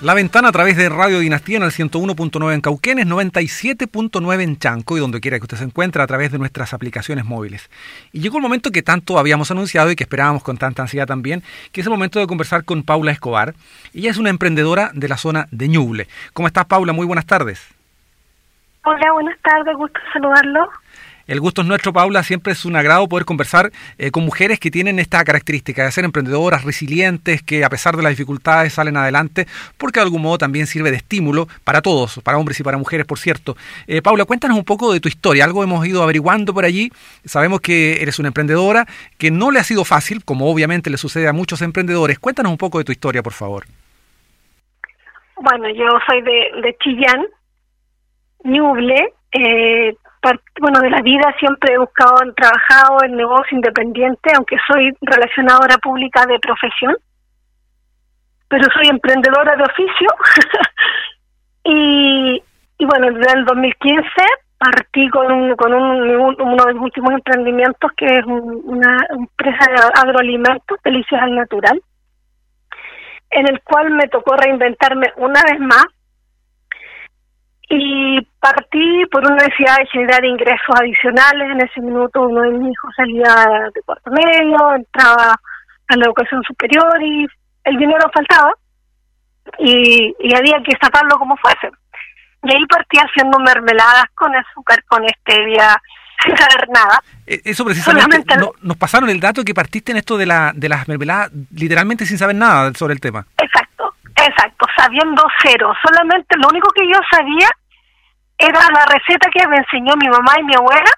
La ventana a través de Radio Dinastía en el 101.9 en Cauquenes, 97.9 en Chanco y donde quiera que usted se encuentre a través de nuestras aplicaciones móviles. Y llegó el momento que tanto habíamos anunciado y que esperábamos con tanta ansiedad también, que es el momento de conversar con Paula Escobar. Ella es una emprendedora de la zona de Ñuble. ¿Cómo estás, Paula? Muy buenas tardes. Hola, buenas tardes, gusto saludarlo. El gusto es nuestro, Paula. Siempre es un agrado poder conversar eh, con mujeres que tienen esta característica de ser emprendedoras, resilientes, que a pesar de las dificultades salen adelante, porque de algún modo también sirve de estímulo para todos, para hombres y para mujeres, por cierto. Eh, Paula, cuéntanos un poco de tu historia. Algo hemos ido averiguando por allí. Sabemos que eres una emprendedora, que no le ha sido fácil, como obviamente le sucede a muchos emprendedores. Cuéntanos un poco de tu historia, por favor. Bueno, yo soy de, Chillán, Ñuble. Eh, bueno, de la vida siempre he buscado, trabajado en negocio independiente, aunque soy relacionadora pública de profesión, pero soy emprendedora de oficio. y, y bueno, desde el 2015 partí con, con un, uno de mis últimos emprendimientos, que es una empresa de agroalimentos, Delicias al Natural, en el cual me tocó reinventarme una vez más y partí por una necesidad de generar ingresos adicionales. En ese minuto uno de mis hijos salía de cuarto medio, entraba a la educación superior y el dinero faltaba y, y había que sacarlo como fuese. Y ahí partí haciendo mermeladas con azúcar, con stevia, sin saber nada. Eh, eso precisamente, nos pasaron el dato que partiste en esto de, la, de las mermeladas literalmente sin saber nada sobre el tema. Exacto, exacto, sabiendo cero. Solamente lo único que yo sabía era la receta que me enseñó mi mamá y mi abuela,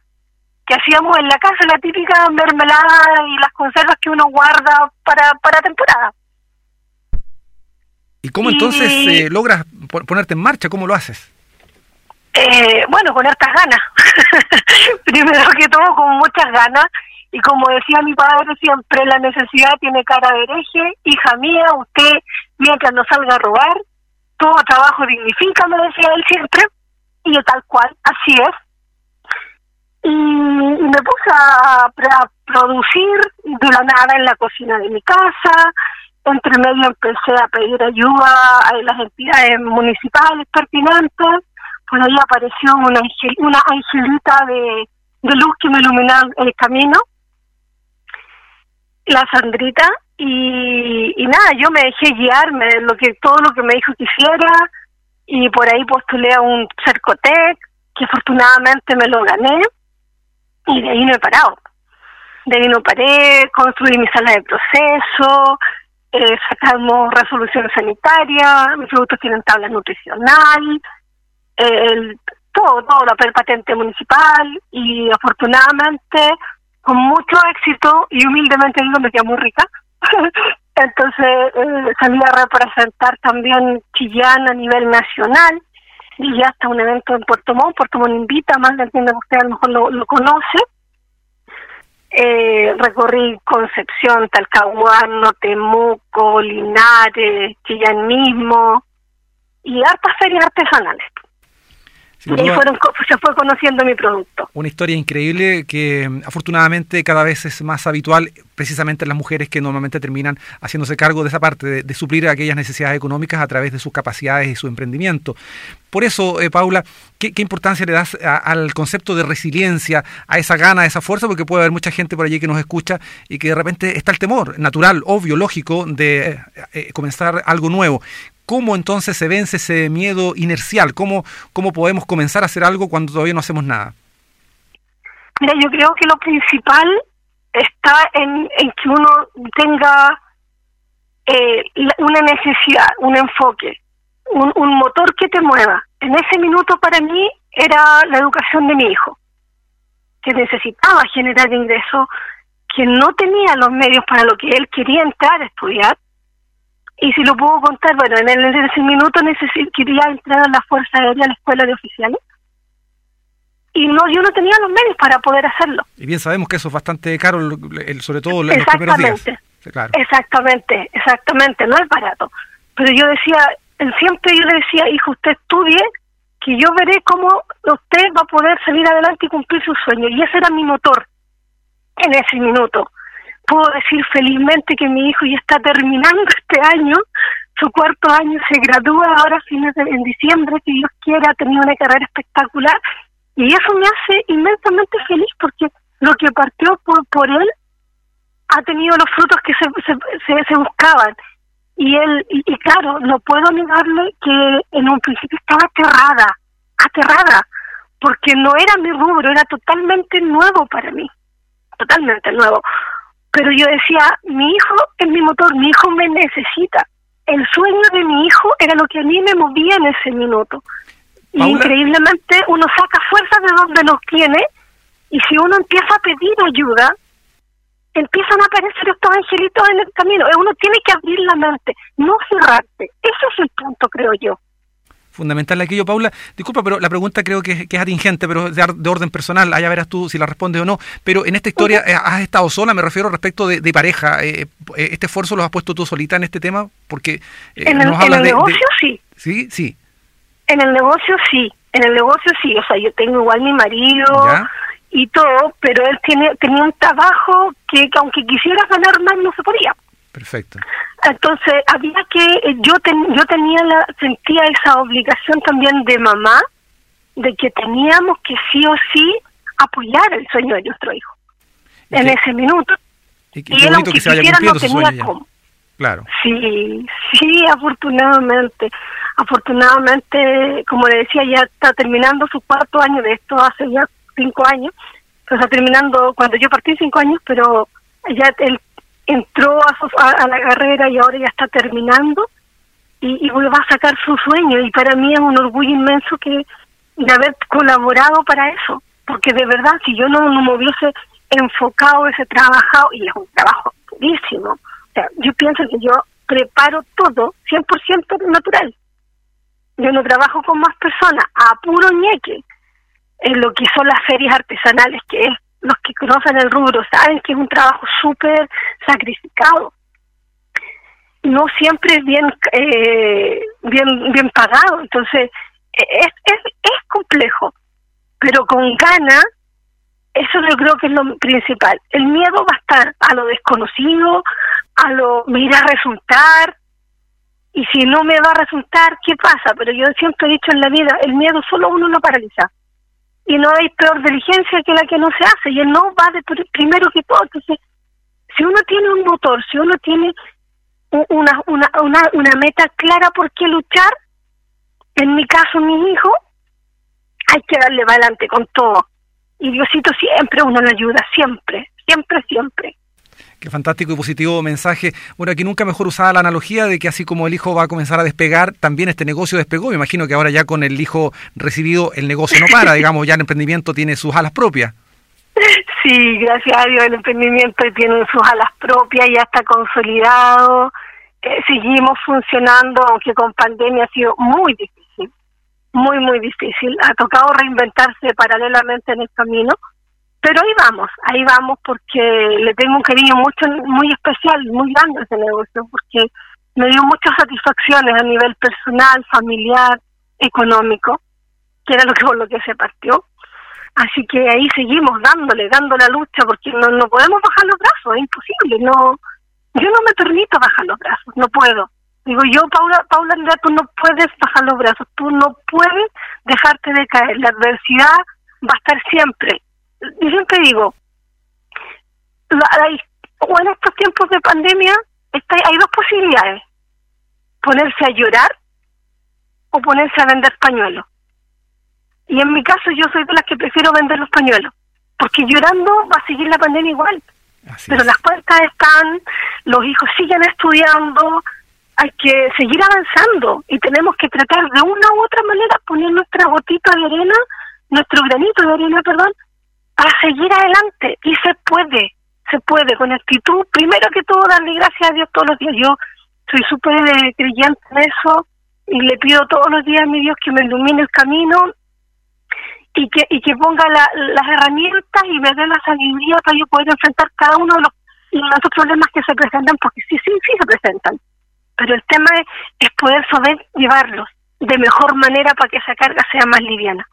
que hacíamos en la casa, la típica mermelada y las conservas que uno guarda para, para temporada. ¿Y cómo entonces eh, logras ponerte en marcha? ¿Cómo lo haces? Eh, bueno, con hartas ganas. Primero que todo, con muchas ganas. Y como decía mi padre siempre, la necesidad tiene cara de hereje. Hija mía, usted, mientras no salga a robar, todo trabajo dignifica, me decía él siempre y yo tal cual, así es. Y, me puse a, producir de la nada en la cocina de mi casa, entre medio empecé a pedir ayuda a las entidades municipales pertinentes, pues ahí apareció una, una angelita de, luz que me iluminó el camino, la Sandrita, y, y nada, yo me dejé guiarme, lo que todo lo que me dijo que hiciera, y por ahí postulé a un Cercotec, que afortunadamente me lo gané, y de ahí no he parado. De ahí no paré, construí mi sala de proceso, eh, sacamos resolución sanitaria, mis productos tienen tabla nutricional, el, todo, todo, la patente municipal, y afortunadamente, con mucho éxito, y humildemente digo, me queda muy rica, Entonces eh, salí a representar también Chillán a nivel nacional y ya hasta un evento en Puerto Montt. Puerto Montt invita, más de entiendo que usted a lo mejor lo, conoce. Eh, recorrí Concepción, Talcahuano, Temuco, Linares, Chillán mismo y hartas ferias artesanales y fueron, se fue conociendo mi producto. Una historia increíble que mm, afortunadamente cada vez es más habitual, precisamente en las mujeres que normalmente terminan haciéndose cargo de esa parte, de, suplir aquellas necesidades económicas a través de sus capacidades y su emprendimiento. Por eso, eh, Paula, ¿qué, importancia le das al concepto de resiliencia, a esa gana, a esa fuerza? Porque puede haber mucha gente por allí que nos escucha y que de repente está el temor natural, obvio, lógico, de eh, eh, comenzar algo nuevo. ¿Cómo entonces se vence ese miedo inercial? ¿Cómo, ¿Cómo podemos comenzar a hacer algo cuando todavía no hacemos nada? Mira, yo creo que lo principal está en, que uno tenga eh, una necesidad, un enfoque, un, un motor que te mueva. En ese minuto para mí era la educación de mi hijo, que necesitaba generar ingresos, que no tenía los medios para lo que él quería entrar a estudiar y si lo puedo contar, bueno, en, el, ese minuto quería entrar a la Fuerza Aérea, a la Escuela de Oficiales, y no yo no tenía los medios para poder hacerlo. Y bien sabemos que eso es bastante caro, sobre todo en los primeros días. Exactamente, exactamente, no es barato. Pero yo decía, siempre yo le decía, hijo, usted estudie, que yo veré cómo usted va a poder salir adelante y cumplir su sueño. Y ese era mi motor en ese minuto puedo decir felizmente que mi hijo ya está terminando este año su cuarto año, se gradúa ahora fines de, en diciembre, si Dios quiera, ha tenido una carrera espectacular y eso me hace inmensamente feliz porque lo que partió por, por él ha tenido los frutos que se, se, buscaban. Y él, y, claro, no puedo negarle que en un principio estaba aterrada, aterrada, porque no era mi rubro, era totalmente nuevo para mí, totalmente nuevo. Pero yo decía, mi hijo es mi motor, mi hijo me necesita. El sueño de mi hijo era lo que a mí me movía en ese minuto. Y increíblemente uno saca fuerza de donde los tiene y si uno empieza a pedir ayuda, empiezan a aparecer estos angelitos en el camino. Uno tiene que abrir la mente, no cerrarte. Ese es el punto, creo yo. Fundamental aquello, Paula. Disculpa, pero la pregunta creo que, es atingente, pero de, de, orden personal. Allá verás tú si la respondes o no. Pero en esta historia, eh, ¿has estado sola? Me refiero respecto de, pareja. Eh, eh, ¿Este esfuerzo lo has puesto tú solita en este tema? Porque en el, negocio sí. Sí, sí. En el negocio sí. En el negocio sí. O sea, yo tengo igual mi marido. ¿Ya? y todo, pero él tiene tenía un trabajo que, aunque quisiera ganar más no se podía. Perfecto. Entonces había que eh, yo yo tenía la sentía esa obligación también de mamá de que teníamos que sí o sí apoyar el sueño de nuestro hijo en ese minuto. Y, él aunque quisiera no tenía cómo. Claro. Sí, sí, afortunadamente. Afortunadamente, como le decía, ya está terminando su cuarto año de esto hace ya cinco años, o sea, terminando cuando yo partí cinco años, pero ya él entró a, la carrera y ahora ya está terminando y, y va a sacar su sueño y para mí es un orgullo inmenso que de haber colaborado para eso, porque de verdad si yo no, no me hubiese enfocado ese trabajo, y es un trabajo durísimo, o sea, yo pienso que yo preparo todo 100% natural. Yo no trabajo con más personas, a puro ñeque en lo que son las ferias artesanales, que es los que conocen el rubro saben que es un trabajo súper sacrificado. No siempre es bien, eh, bien, bien pagado, entonces es, es, es complejo, pero con ganas, eso yo creo que es lo principal. El miedo va a estar a lo desconocido, a lo me irá a resultar, y si no me va a resultar, ¿qué pasa? Pero yo siempre he dicho en la vida, el miedo solo uno lo paraliza y no hay peor diligencia que la que no se hace y él no va de primero que todo entonces si uno tiene un motor si uno tiene una una una, una meta clara por qué luchar en mi caso mi hijo hay que darle adelante con todo y Diosito siempre uno lo ayuda siempre siempre siempre Qué fantástico y positivo mensaje. Bueno, aquí nunca mejor usada la analogía de que así como el hijo va a comenzar a despegar, también este negocio despegó. Me imagino que ahora ya con el hijo recibido el negocio no para, digamos, ya el emprendimiento tiene sus alas propias. Sí, gracias a Dios el emprendimiento tiene sus alas propias, ya está consolidado. Eh, seguimos funcionando, aunque con pandemia ha sido muy difícil, muy, muy difícil. Ha tocado reinventarse paralelamente en el camino pero ahí vamos, ahí vamos porque le tengo un cariño mucho, muy especial, muy grande a ese negocio, porque me dio muchas satisfacciones a nivel personal, familiar, económico, que era lo que por lo que se partió. Así que ahí seguimos dándole, dando la lucha, porque no, no podemos bajar los brazos, es imposible, no, yo no me permito bajar los brazos, no puedo. Digo yo, Paula, Paula, tú no puedes bajar los brazos, tú no puedes dejarte de caer, la adversidad va a estar siempre, yo siempre digo, o en estos tiempos de pandemia está, hay dos posibilidades, ponerse a llorar o ponerse a vender pañuelos. Y en mi caso yo soy de las que prefiero vender los pañuelos, porque llorando va a seguir la pandemia igual. Pero las cuentas están, los hijos siguen estudiando, hay que seguir avanzando y tenemos que tratar de una u otra manera poner nuestra gotita de arena, nuestro granito de arena, perdón, para seguir adelante y se puede, se puede con actitud, primero que todo darle gracias a Dios todos los días. Yo soy súper creyente en eso y le pido todos los días a mi Dios que me ilumine el camino y que y que ponga las herramientas y me dé la sabiduría para yo poder enfrentar cada uno de los, los problemas que se presentan, porque sí, sí, sí se presentan. Pero el tema es, es poder saber llevarlos de mejor manera para que esa carga sea más liviana.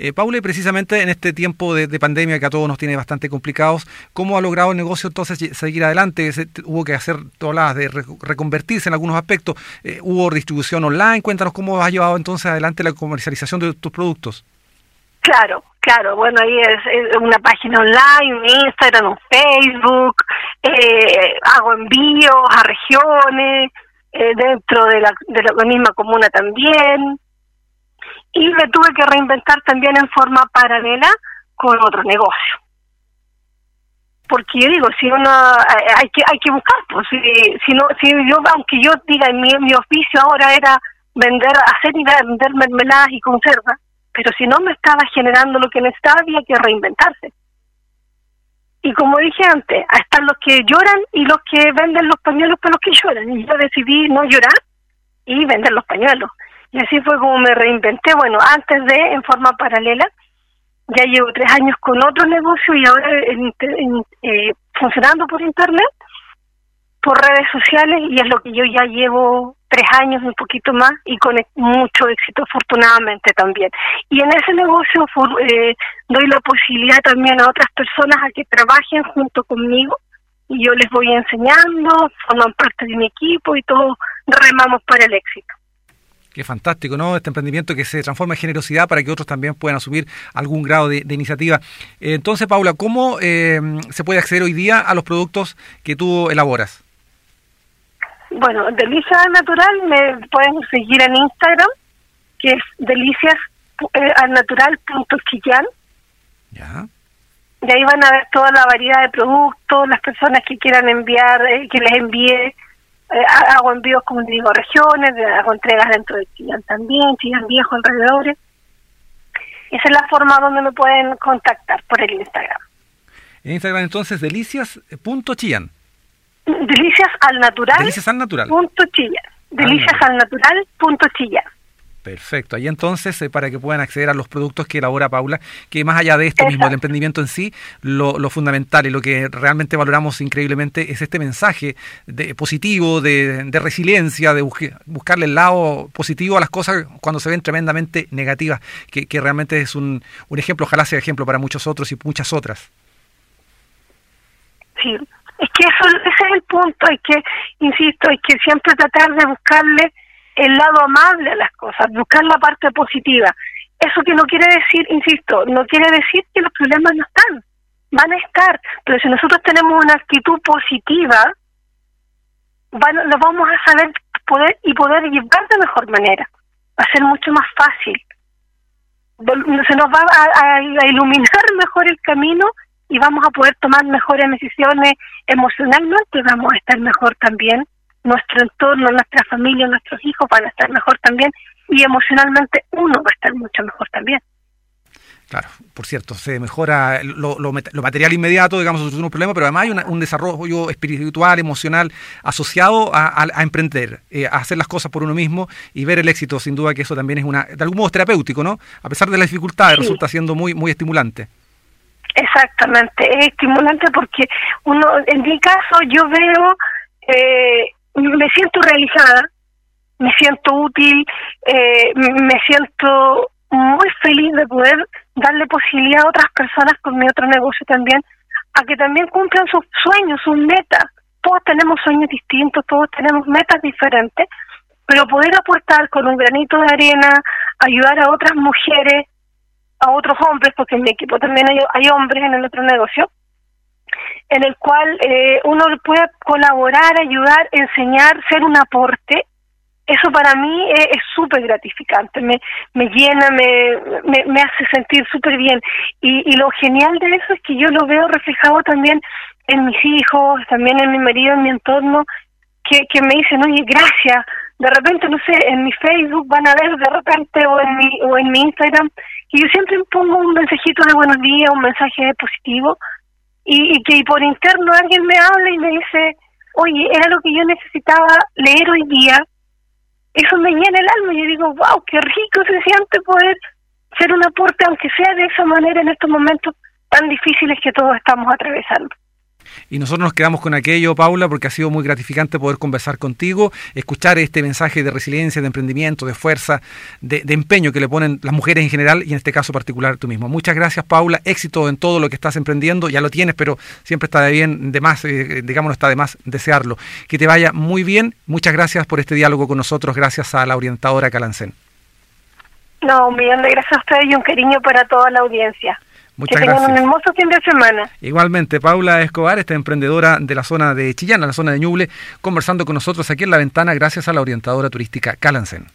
Eh, Paula, precisamente en este tiempo de, pandemia que a todos nos tiene bastante complicados, ¿cómo ha logrado el negocio entonces seguir adelante? hubo que hacer todas de reconvertirse en algunos aspectos. Eh, ¿Hubo distribución online? Cuéntanos cómo has llevado entonces adelante la comercialización de tus productos. Claro, claro. Bueno, ahí es, una página online, un Instagram, un Facebook. Eh, hago envíos a regiones, eh, dentro de la, de la misma comuna también y me tuve que reinventar también en forma paralela con otro negocio. Porque yo digo, si uno eh, hay que hay que buscar, pues si, si no si yo aunque yo diga mi, mi oficio ahora era vender hacer y vender mermeladas y conservas, pero si no me estaba generando lo que necesitaba había que reinventarse. Y como dije antes, están los que lloran y los que venden los pañuelos para los que lloran. Y yo decidí no llorar y vender los pañuelos. Y así fue como me reinventé. Bueno, antes de, en forma paralela, ya llevo tres años con otro negocio y ahora eh, funcionando por internet, por redes sociales, y es lo que yo ya llevo tres años, un poquito más, y con mucho éxito, afortunadamente también. Y en ese negocio eh, doy la posibilidad también a otras personas a que trabajen junto conmigo, y yo les voy enseñando, forman parte de mi equipo y todos remamos para el éxito. Qué fantástico, ¿no? Este emprendimiento que se transforma en generosidad para que otros también puedan asumir algún grado de, iniciativa. Entonces, Paula, ¿cómo eh, se puede acceder hoy día a los productos que tú elaboras? Bueno, Delicias Natural me pueden seguir en Instagram, que es deliciasalnatural.quillan. Ya. Y ahí van a ver toda la variedad de productos, las personas que quieran enviar, eh, que les envíe eh, hago envíos, como digo, regiones, hago entregas dentro de Chillán también, Chillán Viejo, alrededores. Esa es la forma donde me pueden contactar, por el Instagram. En Instagram entonces, delicias.chillán. Delicias al natural. Delicias al natural. Punto. Delicias al natural. Punto. Perfecto. Ahí entonces, eh, para que puedan acceder a los productos que elabora Paula, que más allá de esto mismo, del emprendimiento en sí, lo, lo, fundamental y lo que realmente valoramos increíblemente es este mensaje de, positivo, de, de resiliencia, de buscarle el lado positivo a las cosas cuando se ven tremendamente negativas, que, que realmente es un, un ejemplo, ojalá sea ejemplo para muchos otros y muchas otras. Sí, es que eso, ese es el punto, hay que, insisto, hay que siempre tratar de buscarle el lado amable a las cosas, buscar la parte positiva. Eso que no quiere decir, insisto, no quiere decir que los problemas no están, van a estar, pero si nosotros tenemos una actitud positiva, van, lo vamos a saber poder y poder llevar de mejor manera, va a ser mucho más fácil. Se nos va a, a iluminar mejor el camino y vamos a poder tomar mejores decisiones emocionalmente, vamos a estar mejor también nuestro entorno, nuestra familia, nuestros hijos van a estar mejor también y emocionalmente uno va a estar mucho mejor también. Claro, por cierto, se mejora lo, lo, material inmediato, digamos, es un problema, pero además hay un desarrollo espiritual, emocional asociado a, emprender, eh, a hacer las cosas por uno mismo y ver el éxito. Sin duda que eso también es una, de algún modo terapéutico, ¿no? A pesar de las dificultades, resulta siendo muy, muy estimulante. Exactamente, es estimulante porque uno, en mi caso, yo veo eh, me siento realizada, me siento útil, eh, me siento muy feliz de poder darle posibilidad a otras personas con mi otro negocio también a que también cumplan sus sueños, sus metas. Todos tenemos sueños distintos, todos tenemos metas diferentes, pero poder aportar con un granito de arena, ayudar a otras mujeres, a otros hombres, porque en mi equipo también hay, hombres en el otro negocio, en el cual eh, uno puede colaborar, ayudar, enseñar, ser un aporte, eso para mí es súper gratificante, me, me llena, me, me, hace sentir súper bien. Y, y lo genial de eso es que yo lo veo reflejado también en mis hijos, también en mi marido, en mi entorno, que, que me dicen, oye, gracias. De repente, no sé, en mi Facebook van a ver de repente o en mi, o en mi Instagram, y yo siempre pongo un mensajito de buenos días, un mensaje positivo, y, que por interno alguien me habla y me dice, oye, era lo que yo necesitaba leer hoy día, eso me llena el alma y yo digo, wow, qué rico se siente poder ser un aporte, aunque sea de esa manera en estos momentos tan difíciles que todos estamos atravesando. Y nosotros nos quedamos con aquello, Paula, porque ha sido muy gratificante poder conversar contigo, escuchar este mensaje de resiliencia, de emprendimiento, de fuerza, de, empeño que le ponen las mujeres en general y en este caso particular tú mismo. Muchas gracias, Paula. Éxito en todo lo que estás emprendiendo. Ya lo tienes, pero siempre está de bien, de más, eh, digamos, no está de más desearlo. Que te vaya muy bien. Muchas gracias por este diálogo con nosotros. Gracias a la orientadora Calancén. No, un millón de gracias a ustedes y un cariño para toda la audiencia. Muchas que tengan un hermoso fin de semana. Igualmente, Paula Escobar, esta emprendedora de la zona de Chillán, la zona de Ñuble, conversando con nosotros aquí en la ventana gracias a la orientadora turística Calancén.